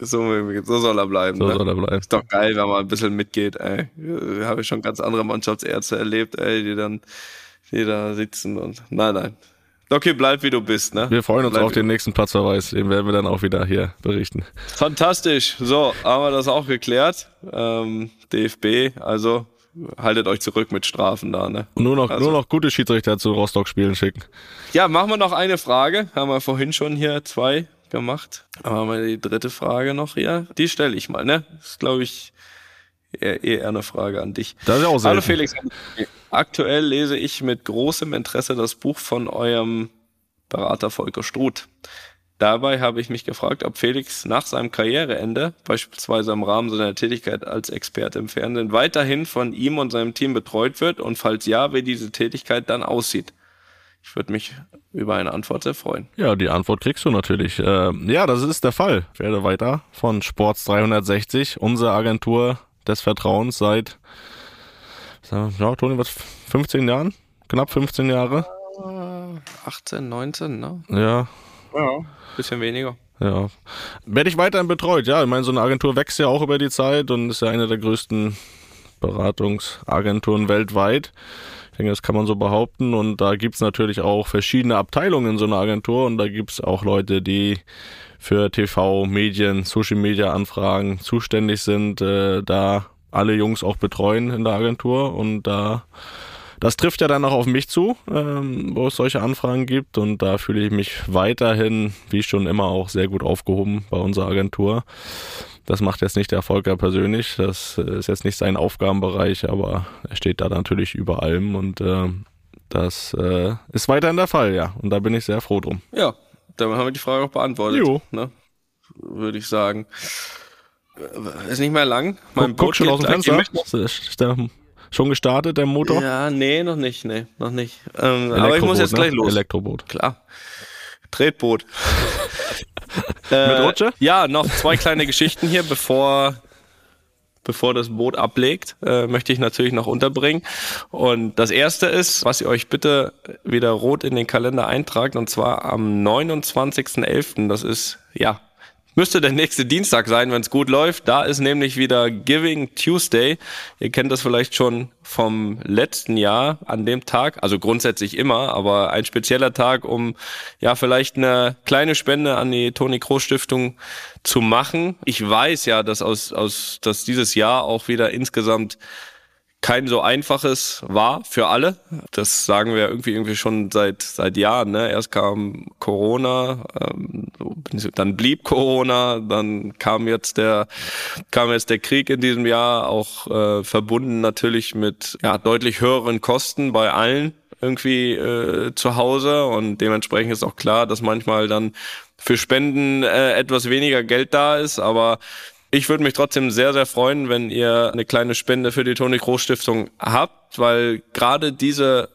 so, so soll er bleiben. So ne? soll er bleiben. Ist doch geil, wenn man ein bisschen mitgeht, ey. Habe ich schon ganz andere Mannschaftsärzte erlebt, ey, die dann, die da sitzen und, nein, nein. Okay, bleib wie du bist, ne? Wir freuen uns Bleib auf den nächsten Platzverweis. Den werden wir dann auch wieder hier berichten. Fantastisch. So, haben wir das auch geklärt. Ähm, DFB, also haltet euch zurück mit Strafen da, ne? Und nur noch, Also- nur noch gute Schiedsrichter zu Rostock-Spielen schicken. Ja, machen wir noch eine Frage. Haben wir vorhin schon hier zwei gemacht. Aber haben wir die dritte Frage noch hier? Die stelle ich mal, ne? Das ist, glaube ich, eher, eher eine Frage an dich. Das ist auch selten. Hallo Felix. Aktuell lese ich mit großem Interesse das Buch von eurem Berater Volker Struth. Dabei habe ich mich gefragt, ob Felix nach seinem Karriereende, beispielsweise im Rahmen seiner Tätigkeit als Experte im Fernsehen, weiterhin von ihm und seinem Team betreut wird und falls ja, wie diese Tätigkeit dann aussieht. Ich würde mich über eine Antwort sehr freuen. Ja, die Antwort kriegst du natürlich. Ähm, ja, das ist der Fall. Ich werde weiter von Sports 360, unsere Agentur des Vertrauens seit, ja, Toni, was, 15 Jahren? Knapp 15 Jahre? 18, 19, ne? Ja, Ja. Bisschen weniger. ja. Werde ich weiterhin betreut, ja. Ich meine, so eine Agentur wächst ja auch über die Zeit und ist ja eine der größten Beratungsagenturen weltweit. Ich denke, das kann man so behaupten. Und da gibt's natürlich auch verschiedene Abteilungen in so einer Agentur. Und da gibt's auch Leute, die für TV, Medien, Social Media Anfragen zuständig sind, äh, da alle Jungs auch betreuen in der Agentur. Und da das trifft ja dann auch auf mich zu, ähm, wo es solche Anfragen gibt. Und da fühle ich mich weiterhin, wie schon immer, auch sehr gut aufgehoben bei unserer Agentur. Das macht jetzt nicht der Volker persönlich. Das äh, ist jetzt nicht sein Aufgabenbereich, aber er steht da natürlich über allem und äh, das äh, ist weiterhin der Fall, ja. Und da bin ich sehr froh drum. Ja, damit haben wir die Frage auch beantwortet. Jo. Ne? Würde ich sagen. Äh, Ist nicht mehr lang. Mein Guck, guck schon aus dem. Fenster. Schon gestartet, der Motor? Ja, nee, noch nicht, nee, noch nicht. Ähm, aber ich muss jetzt ne? gleich los. Elektroboot. Klar. Tretboot. *laughs* Mit Rutsche? Ja, noch zwei kleine Geschichten hier, bevor bevor das Boot ablegt, äh, möchte ich natürlich noch unterbringen. Und das erste ist, was ihr euch bitte wieder rot in den Kalender eintragt, und zwar am 29.11. Das ist, ja, müsste der nächste Dienstag sein, wenn es gut läuft. Da ist nämlich wieder Giving Tuesday. Ihr kennt das vielleicht schon vom letzten Jahr an dem Tag, also grundsätzlich immer, aber ein spezieller Tag, um ja vielleicht eine kleine Spende an die Toni Kroos Stiftung zu machen. Ich weiß ja, dass aus, aus dass dieses Jahr auch wieder insgesamt kein so einfaches war für alle. Das sagen wir irgendwie irgendwie schon seit seit Jahren. Ne? Erst kam Corona, ähm, dann blieb Corona, dann kam jetzt der kam jetzt der Krieg in diesem Jahr, auch äh, verbunden natürlich mit ja deutlich höheren Kosten bei allen irgendwie äh, zu Hause und dementsprechend ist auch klar, dass manchmal dann für Spenden äh, etwas weniger Geld da ist, aber ich würde mich trotzdem sehr, sehr freuen, wenn ihr eine kleine Spende für die Toni Kroos Stiftung habt, weil gerade diese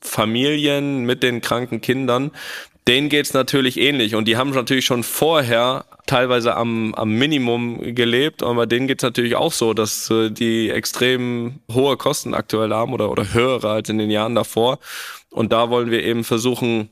Familien mit den kranken Kindern, denen geht's natürlich ähnlich und die haben natürlich schon vorher teilweise am, am Minimum gelebt, aber denen geht's natürlich auch so, dass äh, die extrem hohe Kosten aktuell haben oder, oder höhere als in den Jahren davor. Und da wollen wir eben versuchen,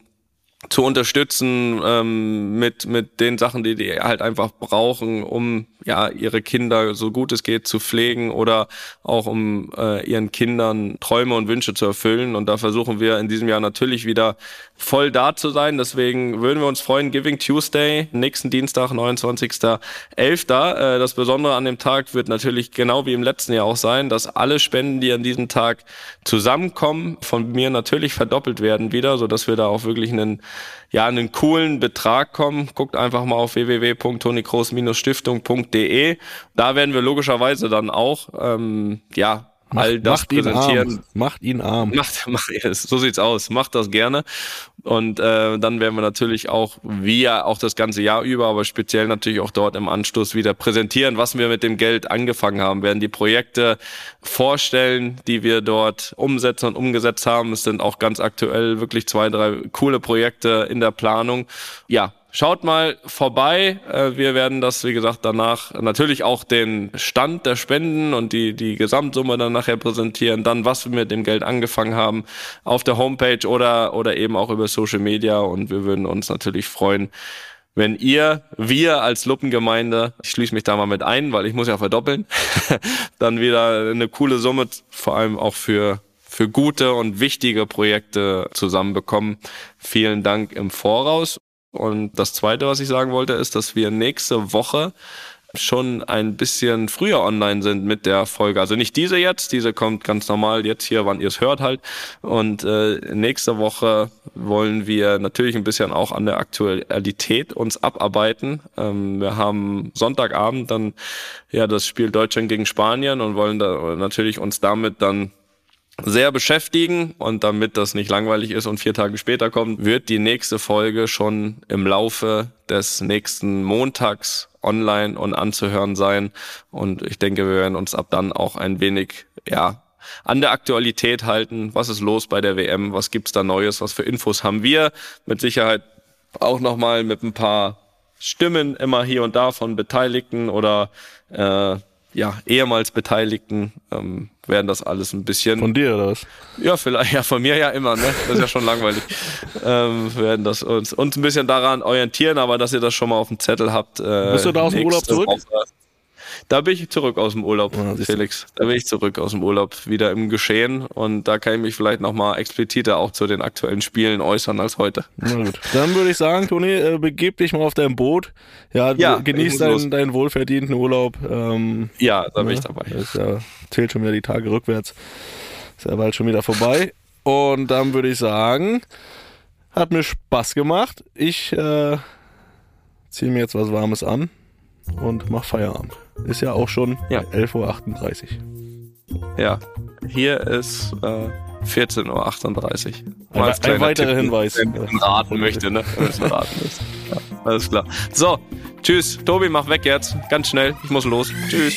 zu unterstützen ähm, mit mit den Sachen, die die halt einfach brauchen, um ja ihre Kinder so gut es geht zu pflegen oder auch um äh, ihren Kindern Träume und Wünsche zu erfüllen. Und da versuchen wir in diesem Jahr natürlich wieder voll da zu sein. Deswegen würden wir uns freuen, Giving Tuesday, nächsten Dienstag, 29.11. Äh, das Besondere an dem Tag wird natürlich genau wie im letzten Jahr auch sein, dass alle Spenden, die an diesem Tag zusammenkommen, von mir natürlich verdoppelt werden wieder, so dass wir da auch wirklich einen ja, einen coolen Betrag kommen. Guckt einfach mal auf www.tonikroos-stiftung.de. Da werden wir logischerweise dann auch, ähm, ja, all das macht ihn präsentieren. arm. Macht ihn arm. Macht, *laughs* macht es. So sieht's aus. Macht das gerne. Und äh, dann werden wir natürlich auch, wie ja auch das ganze Jahr über, aber speziell natürlich auch dort im Anschluss wieder präsentieren, was wir mit dem Geld angefangen haben. Wir werden die Projekte vorstellen, die wir dort umsetzen und umgesetzt haben. Es sind auch ganz aktuell wirklich zwei, drei coole Projekte in der Planung. Ja, schaut mal vorbei. Äh, wir werden das, wie gesagt, danach natürlich auch den Stand der Spenden und die, die Gesamtsumme dann nachher präsentieren, dann was wir mit dem Geld angefangen haben auf der Homepage oder, oder eben auch über Social Media und wir würden uns natürlich freuen, wenn ihr, wir als Luppengemeinde, ich schließe mich da mal mit ein, weil ich muss ja verdoppeln, *laughs* dann wieder eine coole Summe, vor allem auch für für gute und wichtige Projekte zusammenbekommen. Vielen Dank im Voraus. Und das Zweite, was ich sagen wollte, ist, dass wir nächste Woche schon ein bisschen früher online sind mit der Folge. Also nicht diese jetzt, diese kommt ganz normal jetzt hier, wann ihr es hört halt. Und äh, nächste Woche wollen wir natürlich ein bisschen auch an der Aktualität uns abarbeiten. Ähm, wir haben Sonntagabend dann ja das Spiel Deutschland gegen Spanien und wollen da natürlich uns damit dann sehr beschäftigen und damit das nicht langweilig ist und vier Tage später kommt, wird die nächste Folge schon im Laufe des nächsten Montags online und anzuhören sein. Und ich denke, wir werden uns ab dann auch ein wenig, ja, an der Aktualität halten. Was ist los bei der WM? Was gibt's da Neues? Was für Infos haben wir? Mit Sicherheit auch nochmal mit ein paar Stimmen immer hier und da von Beteiligten oder äh, ja, ehemals Beteiligten ähm, werden das alles ein bisschen. Von dir oder was? Ja, vielleicht, ja, von mir ja immer, ne? Das ist ja schon langweilig. *laughs* ähm, werden das uns, uns ein bisschen daran orientieren, aber dass ihr das schon mal auf dem Zettel habt. Äh, Bist du da aus dem Urlaub zurück? Woche. Da bin ich zurück aus dem Urlaub, ja, Felix. Da bin ich zurück aus dem Urlaub, wieder im Geschehen. Und da kann ich mich vielleicht nochmal expliziter auch zu den aktuellen Spielen äußern als heute. Na gut. Dann würde ich sagen, Toni, äh, begib dich mal auf dein Boot. Ja, ja genieß deinen, deinen wohlverdienten Urlaub. Ähm, ja, da bin ich dabei. Das ja, zählt schon wieder die Tage rückwärts. Ist ja bald schon wieder vorbei. Und dann würde ich sagen, hat mir Spaß gemacht. Ich äh, ziehe mir jetzt was Warmes an und mach Feierabend. Ist ja auch schon ja. 11.38 Uhr. Ja, hier ist äh, 14.38 Uhr. Ein, ein weiterer Tipp, Hinweis. Wenn man raten möchte, ne? Wenn es raten ist. Ja, alles klar. So, tschüss. Tobi, mach weg jetzt. Ganz schnell. Ich muss los. Tschüss.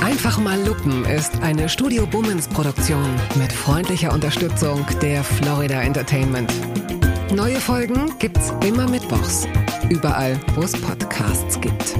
Einfach mal Lupen ist eine Studio Bummens Produktion mit freundlicher Unterstützung der Florida Entertainment. Neue Folgen gibt's immer mittwochs. Überall, wo es Podcasts gibt.